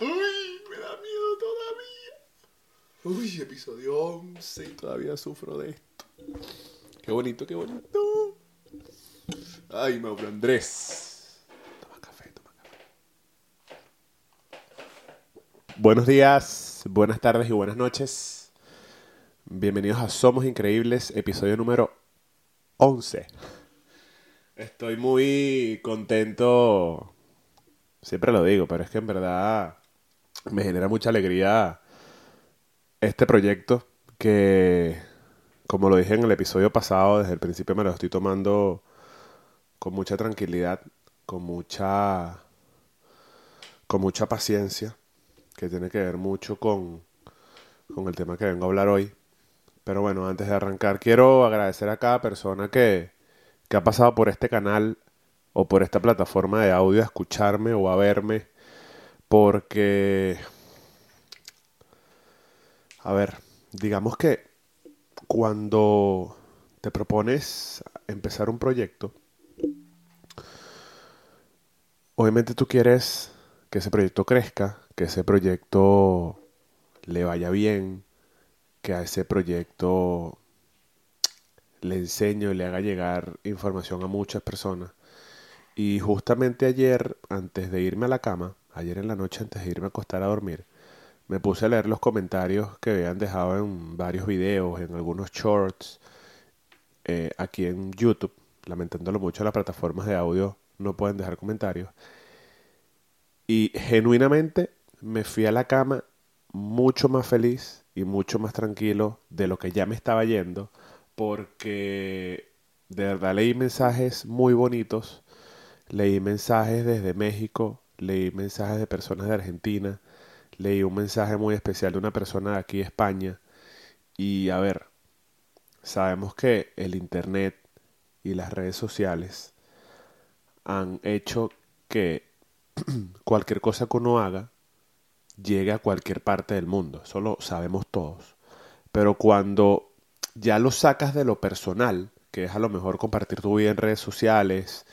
Uy, me da miedo todavía. Uy, episodio 11 y todavía sufro de esto. Qué bonito, qué bonito. Ay, Mauro Andrés. Toma café, toma café. Buenos días, buenas tardes y buenas noches. Bienvenidos a Somos Increíbles, episodio número 11. Estoy muy contento, siempre lo digo, pero es que en verdad me genera mucha alegría este proyecto que, como lo dije en el episodio pasado, desde el principio me lo estoy tomando con mucha tranquilidad, con mucha, con mucha paciencia, que tiene que ver mucho con, con el tema que vengo a hablar hoy. Pero bueno, antes de arrancar, quiero agradecer a cada persona que, que ha pasado por este canal o por esta plataforma de audio a escucharme o a verme, porque, a ver, digamos que cuando te propones empezar un proyecto, obviamente tú quieres que ese proyecto crezca, que ese proyecto le vaya bien, que a ese proyecto le enseño y le haga llegar información a muchas personas. Y justamente ayer, antes de irme a la cama, ayer en la noche antes de irme a acostar a dormir, me puse a leer los comentarios que habían dejado en varios videos, en algunos shorts, eh, aquí en YouTube. Lamentándolo mucho, las plataformas de audio no pueden dejar comentarios. Y genuinamente me fui a la cama mucho más feliz y mucho más tranquilo de lo que ya me estaba yendo, porque de verdad leí mensajes muy bonitos, leí mensajes desde México, leí mensajes de personas de Argentina, leí un mensaje muy especial de una persona de aquí de España, y a ver, sabemos que el Internet y las redes sociales han hecho que cualquier cosa que uno haga llegue a cualquier parte del mundo. Eso lo sabemos todos. Pero cuando ya lo sacas de lo personal, que es a lo mejor compartir tu vida en redes sociales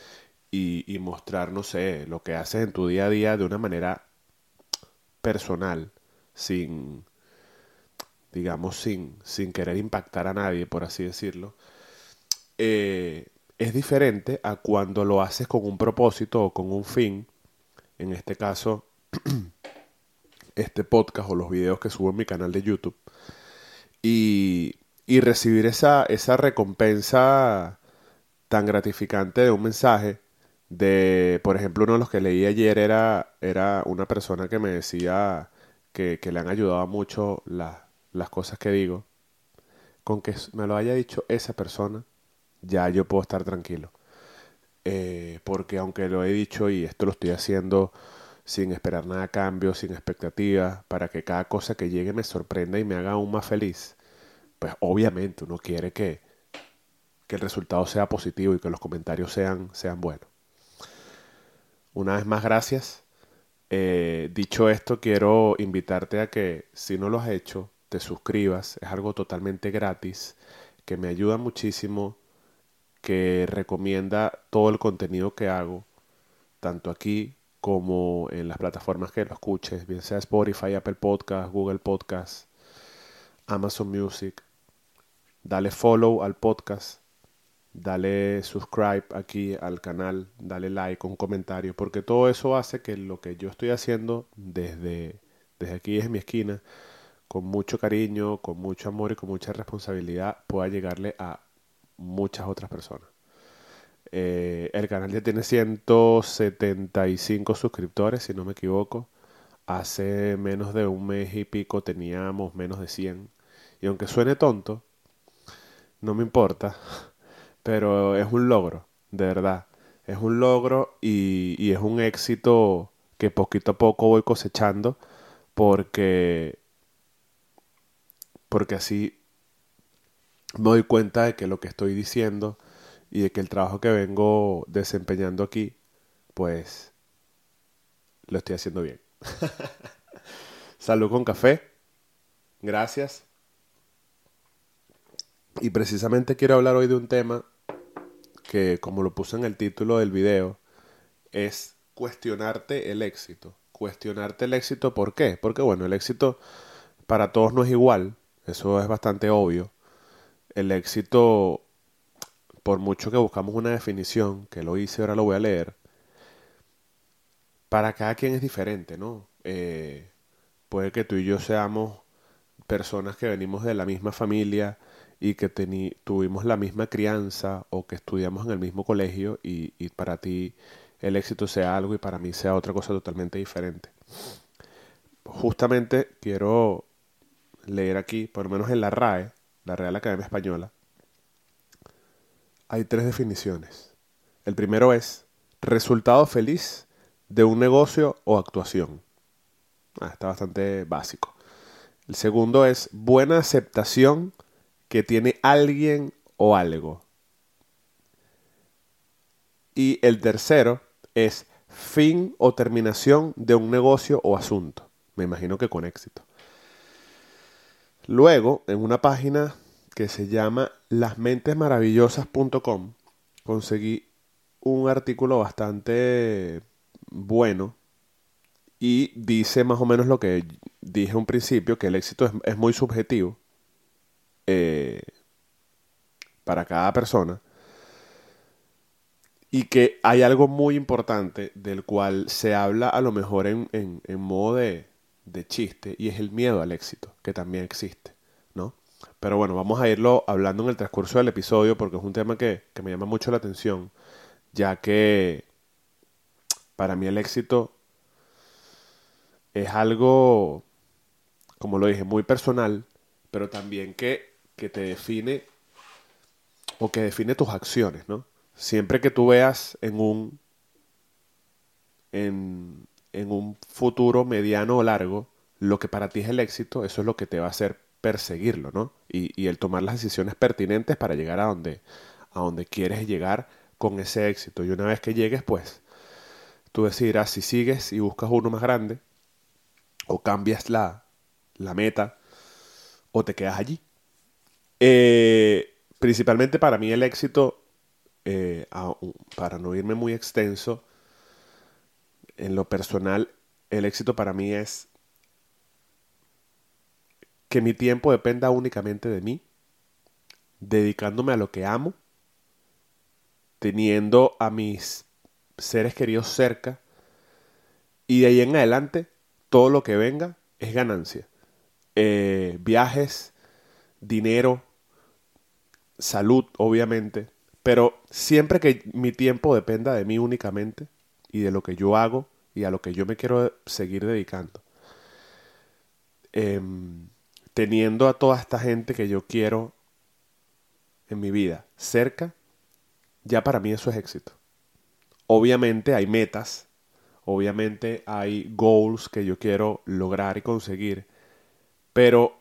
y, mostrar, no sé, lo que haces en tu día a día de una manera personal, sin, digamos, sin, sin querer impactar a nadie, por así decirlo, eh, es diferente a cuando lo haces con un propósito o con un fin. En este caso, este podcast o los videos que subo en mi canal de YouTube. Y, y recibir esa, esa recompensa tan gratificante de un mensaje de, por ejemplo, uno de los que leí ayer era, era una persona que me decía que, que le han ayudado mucho la- las cosas que digo. Con que me lo haya dicho esa persona, ya yo puedo estar tranquilo. Eh, porque aunque lo he dicho y esto lo estoy haciendo sin esperar nada a cambio, sin expectativas, para que cada cosa que llegue me sorprenda y me haga aún más feliz, pues obviamente uno quiere que, que el resultado sea positivo y que los comentarios sean, sean buenos. Una vez más, gracias. Eh, dicho esto, quiero invitarte a que si no lo has hecho, te suscribas. Es algo totalmente gratis, que me ayuda muchísimo, que recomienda todo el contenido que hago, tanto aquí como en las plataformas que lo escuches, bien sea Spotify, Apple Podcast, Google Podcast, Amazon Music. Dale follow al podcast, dale subscribe aquí al canal, dale like, un comentario, porque todo eso hace que lo que yo estoy haciendo desde, desde aquí, desde mi esquina, con mucho cariño, con mucho amor y con mucha responsabilidad, pueda llegarle a muchas otras personas. Eh, el canal ya tiene 175 suscriptores, si no me equivoco. Hace menos de un mes y pico teníamos menos de 100. Y aunque suene tonto, no me importa, pero es un logro, de verdad. Es un logro y, y es un éxito que poquito a poco voy cosechando porque, porque así me doy cuenta de que lo que estoy diciendo y de que el trabajo que vengo desempeñando aquí, pues lo estoy haciendo bien. Salud con café. Gracias. Y precisamente quiero hablar hoy de un tema que, como lo puse en el título del video, es cuestionarte el éxito. cuestionarte el éxito, ¿por qué? Porque bueno, el éxito para todos no es igual, eso es bastante obvio. El éxito, por mucho que buscamos una definición, que lo hice, ahora lo voy a leer, para cada quien es diferente, ¿no? Eh, puede que tú y yo seamos personas que venimos de la misma familia y que tuvimos la misma crianza o que estudiamos en el mismo colegio y, y para ti el éxito sea algo y para mí sea otra cosa totalmente diferente. Justamente quiero leer aquí, por lo menos en la RAE, la Real Academia Española, hay tres definiciones. El primero es resultado feliz de un negocio o actuación. Ah, está bastante básico. El segundo es buena aceptación que tiene alguien o algo. Y el tercero es fin o terminación de un negocio o asunto. Me imagino que con éxito. Luego, en una página que se llama lasmentesmaravillosas.com, conseguí un artículo bastante bueno y dice más o menos lo que dije un principio, que el éxito es, muy subjetivo eh, para cada persona y que hay algo muy importante del cual se habla a lo mejor en, en, modo de, de, chiste y es el miedo al éxito, que también existe, ¿no? Pero bueno, vamos a irlo hablando en el transcurso del episodio porque es un tema que, que me llama mucho la atención, ya que para mí el éxito es algo, como lo dije, muy personal, pero también que, que te define o que define tus acciones, ¿no? siempre que tú veas en un, en, un futuro mediano o largo lo que para ti es el éxito, eso es lo que te va a hacer perseguirlo, ¿no? Y, el tomar las decisiones pertinentes para llegar a donde, a donde quieres llegar con ese éxito. Y una vez que llegues, pues, tú decidirás si sigues y buscas uno más grande, o cambias la, la meta, o te quedas allí. Eh, principalmente para mí el éxito eh, para no irme muy extenso, en lo personal, el éxito para mí es que mi tiempo dependa únicamente de mí, dedicándome a lo que amo, teniendo a mis seres queridos cerca, y de ahí en adelante, todo lo que venga es ganancia. Eh, viajes, dinero, salud, obviamente, pero siempre que mi tiempo dependa de mí únicamente y de lo que yo hago y a lo que yo me quiero seguir dedicando. Em, teniendo a toda esta gente que yo quiero en mi vida cerca, ya para mí eso es éxito. Obviamente hay metas, obviamente hay goals que yo quiero lograr y conseguir, pero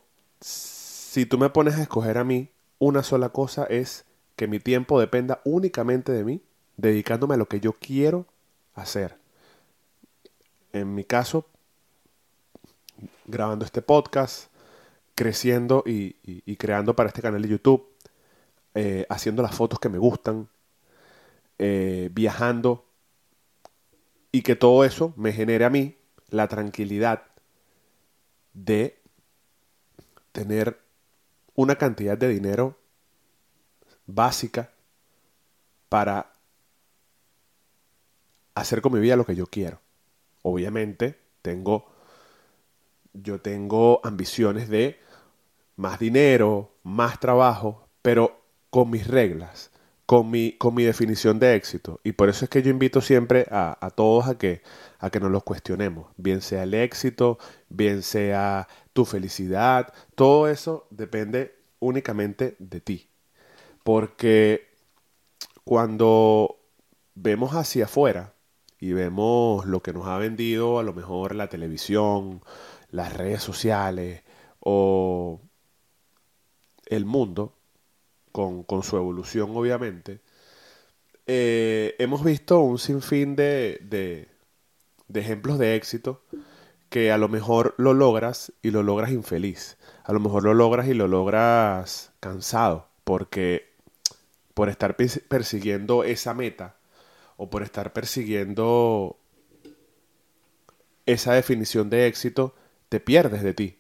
si tú me pones a escoger a mí, una sola cosa es que mi tiempo dependa únicamente de mí, dedicándome a lo que yo quiero hacer. En mi caso, grabando este podcast, creciendo y, creando para este canal de YouTube, eh, haciendo las fotos que me gustan, eh, viajando, y que todo eso me genere a mí la tranquilidad de tener una cantidad de dinero básica para hacer con mi vida lo que yo quiero. Obviamente, tengo yo tengo ambiciones de más dinero, más trabajo, pero con mis reglas, con mi, con mi definición de éxito. Y por eso es que yo invito siempre a, a, todos a que, a que nos los cuestionemos. Bien sea el éxito, bien sea tu felicidad, todo eso depende únicamente de ti. Porque cuando vemos hacia afuera y vemos lo que nos ha vendido a lo mejor la televisión, las redes sociales o el mundo, con, su evolución obviamente, eh, hemos visto un sinfín de, de, de ejemplos de éxito que a lo mejor lo logras y lo logras infeliz. A lo mejor lo logras y lo logras cansado, porque por estar persiguiendo esa meta o por estar persiguiendo esa definición de éxito, te pierdes de ti.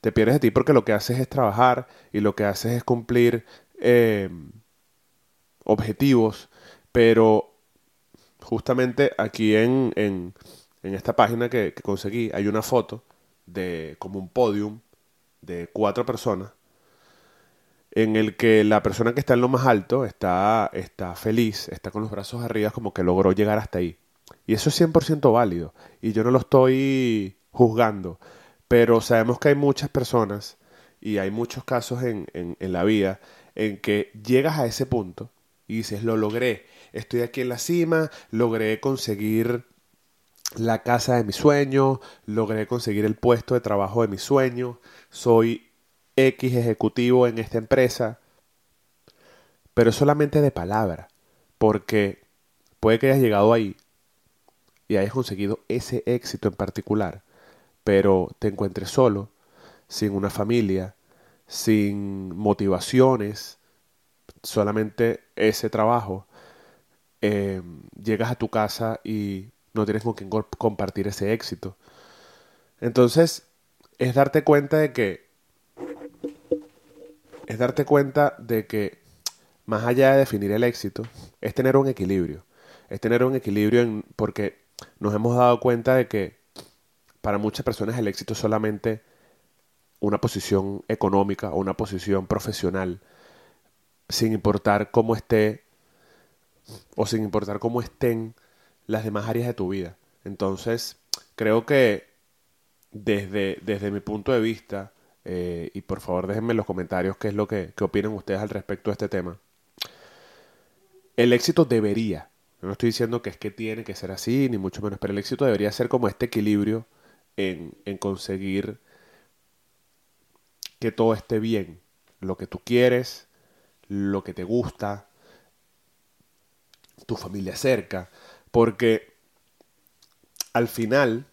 Te pierdes de ti porque lo que haces es trabajar y lo que haces es cumplir eh, objetivos, pero justamente aquí en, esta página que, que, conseguí hay una foto de como un podium de cuatro personas en el que la persona que está en lo más alto está, está feliz, está con los brazos arriba como que logró llegar hasta ahí. Y eso es 100% válido. Y yo no lo estoy juzgando, pero sabemos que hay muchas personas y hay muchos casos en, en, en la vida en que llegas a ese punto y dices, lo logré, estoy aquí en la cima, logré conseguir la casa de mis sueños, logré conseguir el puesto de trabajo de mis sueños, soy X ejecutivo en esta empresa, pero solamente de palabra, porque puede que hayas llegado ahí y hayas conseguido ese éxito en particular, pero te encuentres solo, sin una familia, sin motivaciones, solamente ese trabajo, eh, llegas a tu casa y no tienes con quién compartir ese éxito. Entonces, es darte cuenta de que es darte cuenta de que más allá de definir el éxito, es tener un equilibrio. Es tener un equilibrio en, porque nos hemos dado cuenta de que para muchas personas el éxito es solamente una posición económica o una posición profesional, sin importar cómo esté o sin importar cómo estén las demás áreas de tu vida. Entonces, creo que desde, desde mi punto de vista, eh, y por favor déjenme en los comentarios qué es lo que, opinan ustedes al respecto de este tema, el éxito debería, no estoy diciendo que es que tiene que ser así, ni mucho menos, pero el éxito debería ser como este equilibrio en, en conseguir que todo esté bien, lo que tú quieres, lo que te gusta, tu familia cerca, porque al final,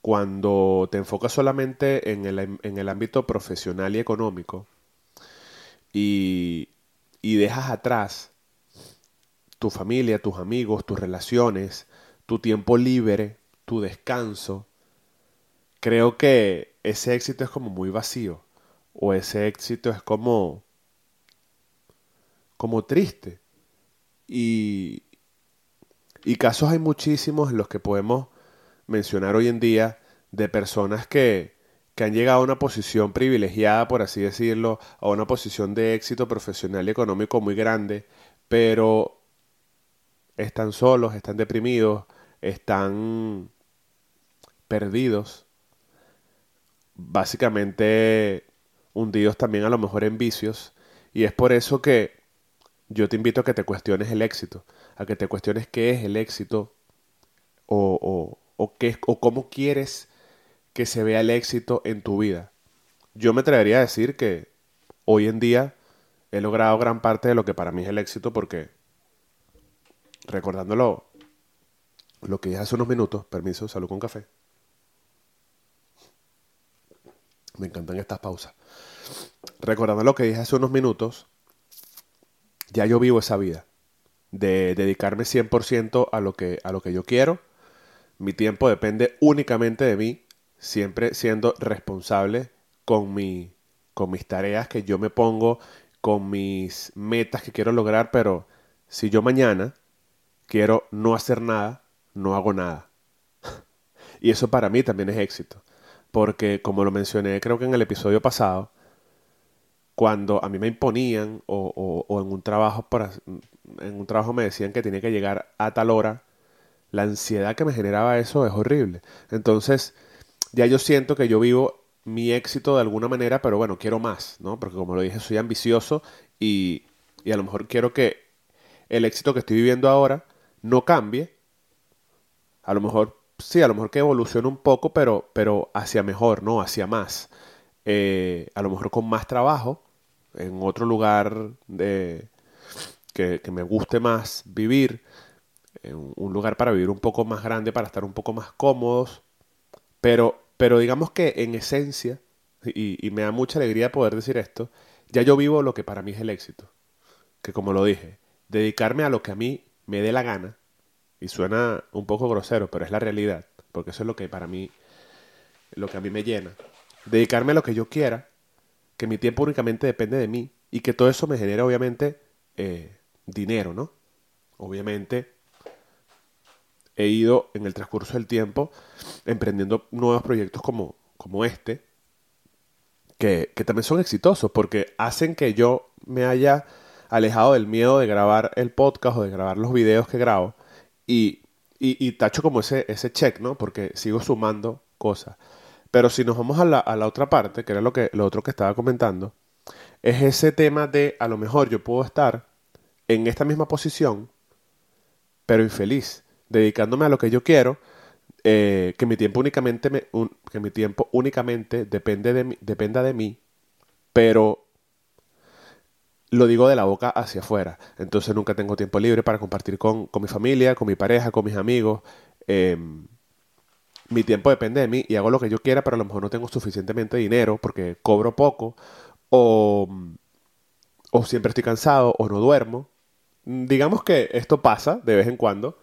cuando te enfocas solamente en el, en el ámbito profesional y económico y, y dejas atrás tu familia, tus amigos, tus relaciones, tu tiempo libre, tu descanso, creo que ese éxito es como muy vacío o ese éxito es como como triste. Y, y casos hay muchísimos en los que podemos mencionar hoy en día de personas que, que han llegado a una posición privilegiada, por así decirlo, a una posición de éxito profesional y económico muy grande, pero están solos, están deprimidos, están perdidos, básicamente hundidos también a lo mejor en vicios, y es por eso que yo te invito a que te cuestiones el éxito, a que te cuestiones qué es el éxito o, o, o, qué, o cómo quieres que se vea el éxito en tu vida. Yo me atrevería a decir que hoy en día he logrado gran parte de lo que para mí es el éxito porque, recordándolo, lo que dije hace unos minutos, permiso, salud con café. Me encantan estas pausas. Recordando lo que dije hace unos minutos, ya yo vivo esa vida de dedicarme 100% a lo, que, a lo que yo quiero. Mi tiempo depende únicamente de mí, siempre siendo responsable con, mi, con mis tareas que yo me pongo, con mis metas que quiero lograr, pero si yo mañana quiero no hacer nada, no hago nada. y eso para mí también es éxito, porque como lo mencioné creo que en el episodio pasado, cuando a mí me imponían o, en un trabajo en un trabajo me decían que tenía que llegar a tal hora, la ansiedad que me generaba eso es horrible. Entonces, ya yo siento que yo vivo mi éxito de alguna manera, pero bueno, quiero más, ¿no? Porque como lo dije, soy ambicioso y, y a lo mejor quiero que el éxito que estoy viviendo ahora no cambie. A lo mejor, sí, a lo mejor que evolucione un poco, pero, pero hacia mejor, ¿no? Hacia más. Eh, a lo mejor con más trabajo, en otro lugar de, que, me guste más vivir, en un lugar para vivir un poco más grande, para estar un poco más cómodos, pero, pero digamos que en esencia, y, y me da mucha alegría poder decir esto, ya yo vivo lo que para mí es el éxito, que como lo dije, dedicarme a lo que a mí me dé la gana, y suena un poco grosero, pero es la realidad, porque eso es lo que para mí lo que a mí me llena. Dedicarme a lo que yo quiera, que mi tiempo únicamente depende de mí y que todo eso me genera obviamente eh, dinero, ¿no? Obviamente he ido en el transcurso del tiempo emprendiendo nuevos proyectos como, como este, que, que también son exitosos porque hacen que yo me haya alejado del miedo de grabar el podcast o de grabar los videos que grabo y, y, tacho como ese, ese check, ¿no? Porque sigo sumando cosas. Pero si nos vamos a la, a la otra parte, que era lo, que, lo otro que estaba comentando, es ese tema de a lo mejor yo puedo estar en esta misma posición, pero infeliz, dedicándome a lo que yo quiero, eh, que mi tiempo únicamente me, que mi tiempo únicamente depende de dependa de mí, pero lo digo de la boca hacia afuera. Entonces nunca tengo tiempo libre para compartir con, mi familia, con mi pareja, con mis amigos. Em, mi tiempo depende de mí y hago lo que yo quiera, pero a lo mejor no tengo suficientemente dinero porque cobro poco o, o siempre estoy cansado o no duermo. Digamos que esto pasa de vez en cuando,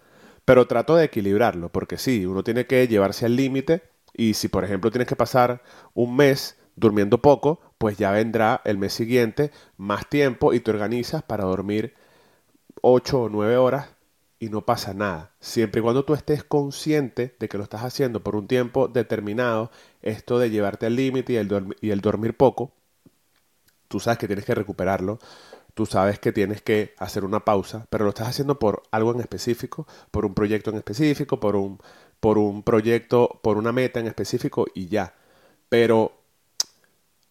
pero trato de equilibrarlo porque sí, uno tiene que llevarse al límite y si por ejemplo tienes que pasar un mes durmiendo poco, pues ya vendrá el mes siguiente más tiempo y te organizas para dormir 8 o 9 horas y no pasa nada. Siempre y cuando tú estés consciente de que lo estás haciendo por un tiempo determinado, esto de llevarte al límite y, el y el dormir poco, tú sabes que tienes que recuperarlo, tú sabes que tienes que hacer una pausa, pero lo estás haciendo por algo en específico, por un proyecto en específico, por un, por un proyecto, por una meta en específico y ya. Pero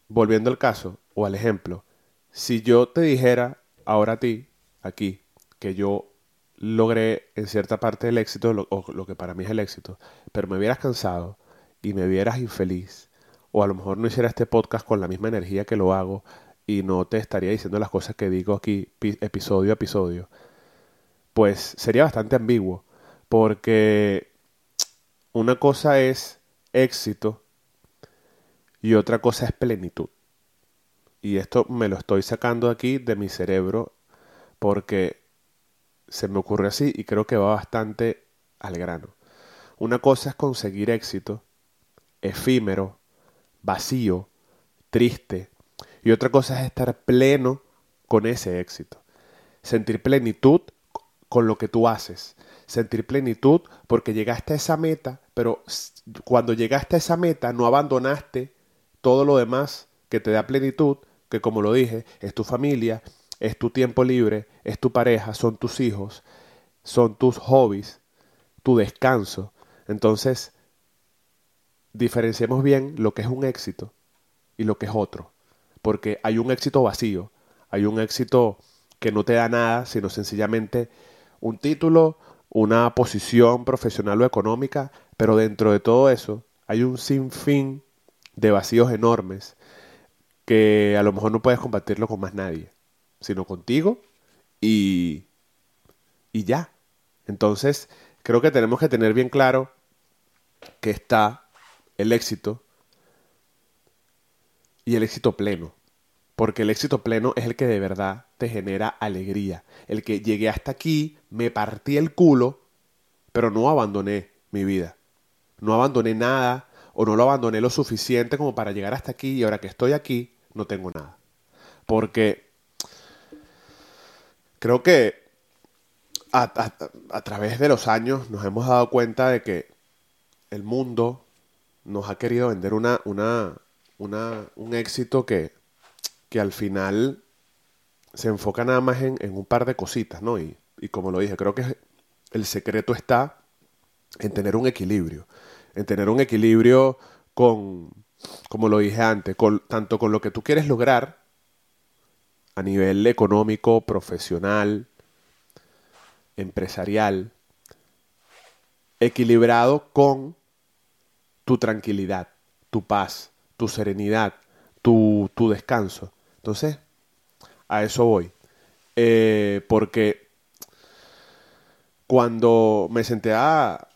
volviendo al caso o al ejemplo, si yo te dijera ahora a ti, aquí, que yo logré en cierta parte el éxito, o lo que para mí es el éxito, pero me vieras cansado y me vieras infeliz, o a lo mejor no hiciera este podcast con la misma energía que lo hago y no te estaría diciendo las cosas que digo aquí episodio a episodio, pues sería bastante ambiguo, porque una cosa es éxito y otra cosa es plenitud. Y esto me lo estoy sacando aquí de mi cerebro porque se me ocurre así y creo que va bastante al grano. Una cosa es conseguir éxito, efímero, vacío, triste, y otra cosa es estar pleno con ese éxito. Sentir plenitud con lo que tú haces. Sentir plenitud porque llegaste a esa meta, pero cuando llegaste a esa meta no abandonaste todo lo demás que te da plenitud, que como lo dije, es tu familia, es tu tiempo libre, es tu pareja, son tus hijos, son tus hobbies, tu descanso. Entonces, diferenciemos bien lo que es un éxito y lo que es otro. Porque hay un éxito vacío, hay un éxito que no te da nada, sino sencillamente un título, una posición profesional o económica, pero dentro de todo eso hay un sinfín de vacíos enormes que a lo mejor no puedes compartirlo con más nadie, sino contigo y, y ya. Entonces, creo que tenemos que tener bien claro que está el éxito y el éxito pleno. Porque el éxito pleno es el que de verdad te genera alegría. El que llegué hasta aquí, me partí el culo, pero no abandoné mi vida. No abandoné nada, o no lo abandoné lo suficiente como para llegar hasta aquí y ahora que estoy aquí no tengo nada. Porque creo que a, través de los años nos hemos dado cuenta de que el mundo nos ha querido vender una, una, una, un éxito que, que al final se enfoca nada más en, en un par de cositas, ¿no? Y, y como lo dije, creo que el secreto está en tener un equilibrio en tener un equilibrio con, como lo dije antes, con, tanto con lo que tú quieres lograr a nivel económico, profesional, empresarial, equilibrado con tu tranquilidad, tu paz, tu serenidad, tu, tu descanso. Entonces, a eso voy. Eh, porque cuando me senté a,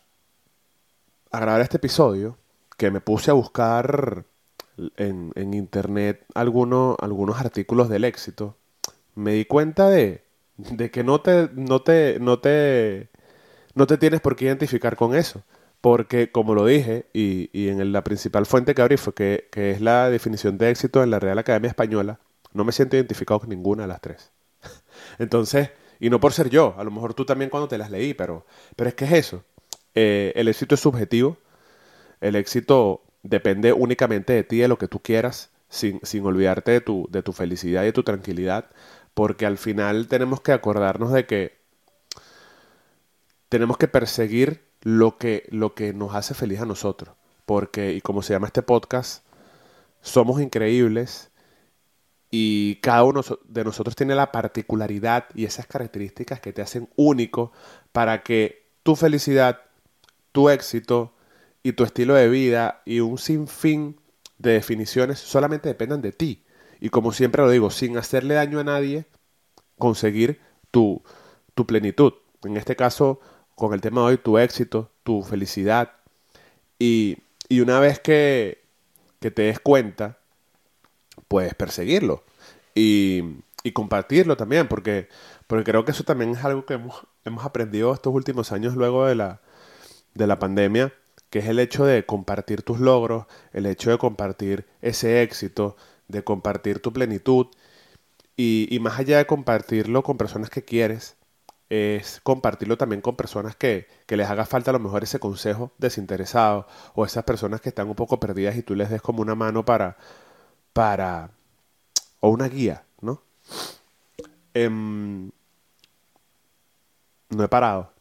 a grabar este episodio, que me puse a buscar en, internet algunos, algunos artículos del éxito, me di cuenta de, de que no te, no te, no te, no te tienes por qué identificar con eso. porque como lo dije, y, y en la principal fuente que abrí fue que, que es la definición de éxito en la Real Academia Española, no me siento identificado con ninguna de las tres. Entonces, y no por ser yo, a lo mejor tú también cuando te las leí, pero, pero es que es eso. Eh, el éxito es subjetivo, el éxito depende únicamente de ti, de lo que tú quieras, sin, sin olvidarte de tu, de tu felicidad y de tu tranquilidad, porque al final tenemos que acordarnos de que tenemos que perseguir lo que, lo que nos hace feliz a nosotros, porque, y como se llama este podcast, somos increíbles y cada uno de nosotros tiene la particularidad y esas características que te hacen único para que tu felicidad, tu éxito y tu estilo de vida y un sinfín de definiciones solamente dependan de ti. Y como siempre lo digo, sin hacerle daño a nadie, conseguir tu, tu plenitud. En este caso, con el tema de hoy, tu éxito, tu felicidad. Y, y una vez que, que te des cuenta, puedes perseguirlo. Y, y compartirlo también, porque, porque creo que eso también es algo que hemos, hemos aprendido estos últimos años luego de la, de la pandemia, que es el hecho de compartir tus logros, el hecho de compartir ese éxito, de compartir tu plenitud y, más allá de compartirlo con personas que quieres, es compartirlo también con personas que, que, les haga falta a lo mejor ese consejo desinteresado o esas personas que están un poco perdidas y tú les des como una mano para, para, o una guía, ¿no? Em, no he parado.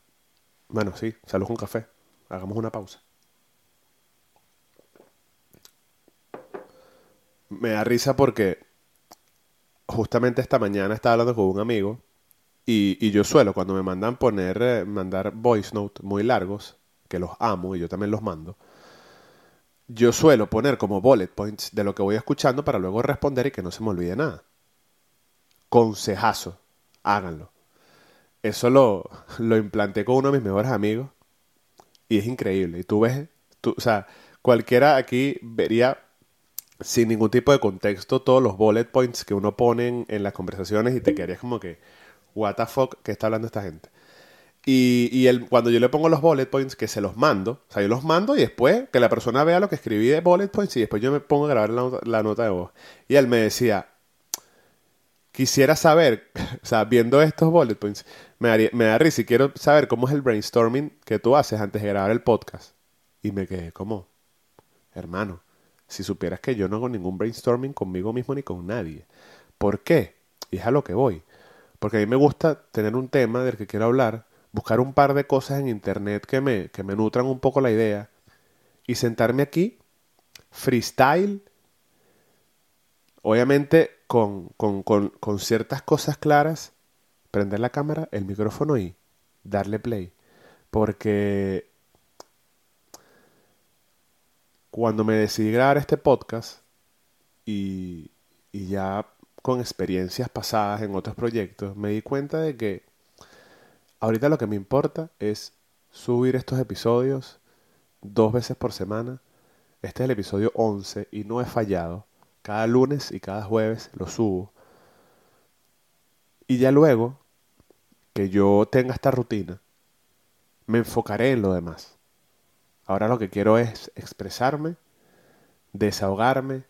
Bueno, sí, salud con café. Hagamos una pausa. Me da risa porque justamente esta mañana estaba hablando con un amigo y, yo suelo, cuando me mandan poner, eh, mandar voice note muy largos, que los amo y yo también los mando, yo suelo poner como bullet points de lo que voy escuchando para luego responder y que no se me olvide nada. Consejazo, háganlo. Eso lo, lo implanté con uno de mis mejores amigos y es increíble. Y tú ves, tú, o sea, cualquiera aquí vería sin ningún tipo de contexto todos los bullet points que uno pone en, las conversaciones y te quedarías como que, what the fuck, ¿qué está hablando esta gente? Y, y cuando yo le pongo los bullet points, que se los mando, o sea, yo los mando y después que la persona vea lo que escribí de bullet points y después yo me pongo a grabar la, la nota de voz. Y él me decía, quisiera saber, o sea, viendo estos bullet points, me, me da risa y quiero saber cómo es el brainstorming que tú haces antes de grabar el podcast. Y me quedé como, hermano, si supieras que yo no hago ningún brainstorming conmigo mismo ni con nadie. ¿Por qué? Y es a lo que voy. Porque a mí me gusta tener un tema del que quiero hablar, buscar un par de cosas en internet que me, que me nutran un poco la idea y sentarme aquí, freestyle, obviamente con, con, con, con ciertas cosas claras, prender la cámara, el micrófono y darle play. Porque cuando me decidí grabar este podcast y, ya con experiencias pasadas en otros proyectos, me di cuenta de que ahorita lo que me importa es subir estos episodios dos veces por semana. Este es el episodio 11 y no he fallado. Cada lunes y cada jueves lo subo. Y ya luego que yo tenga esta rutina, me enfocaré en lo demás. Ahora lo que quiero es expresarme, desahogarme,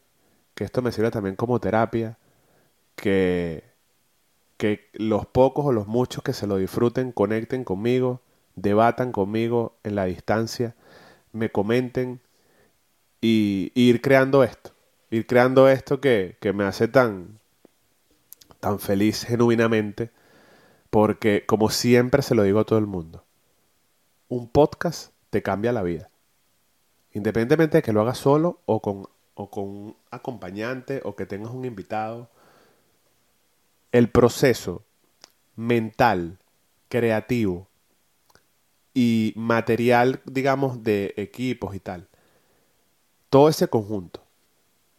que esto me sirva también como terapia, que, que los pocos o los muchos que se lo disfruten conecten conmigo, debatan conmigo en la distancia, me comenten y, ir creando esto, ir creando esto que, que me hace tan, tan feliz genuinamente, porque como siempre se lo digo a todo el mundo, un podcast te cambia la vida. Independientemente de que lo hagas solo o con, o con un acompañante o que tengas un invitado, el proceso mental, creativo y material, digamos, de equipos y tal, todo ese conjunto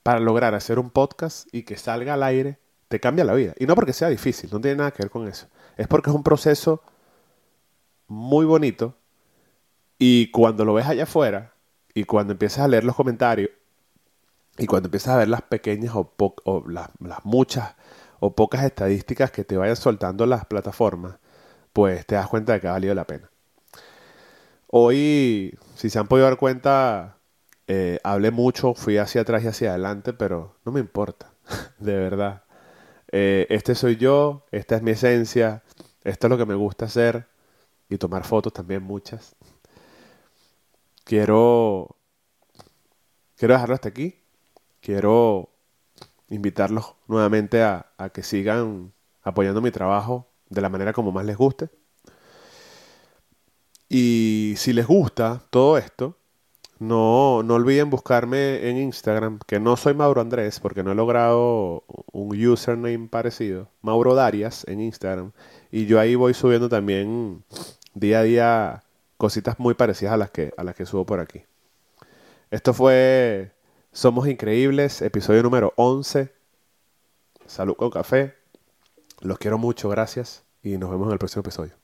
para lograr hacer un podcast y que salga al aire, te cambia la vida. Y no porque sea difícil, no tiene nada que ver con eso. Es porque es un proceso muy bonito y cuando lo ves allá afuera y cuando empiezas a leer los comentarios y cuando empiezas a ver las pequeñas o, o las, muchas o pocas estadísticas que te vayan soltando las plataformas, pues te das cuenta de que ha valido la pena. Hoy, si se han podido dar cuenta, eh, hablé mucho, fui hacia atrás y hacia adelante, pero no me importa, de verdad. Eh, este soy yo, esta es mi esencia, esto es lo que me gusta hacer y tomar fotos también muchas. Quiero, quiero dejarlo hasta aquí. Quiero invitarlos nuevamente a, a que sigan apoyando mi trabajo de la manera como más les guste. Y si les gusta todo esto, no, no olviden buscarme en Instagram, que no soy Mauro Andrés, porque no he logrado un username parecido. Mauro Darias en Instagram. Y yo ahí voy subiendo también día a día cositas muy parecidas a las que, a las que subo por aquí. Esto fue Somos Increíbles, episodio número 11. Salud con café. Los quiero mucho, gracias. Y nos vemos en el próximo episodio.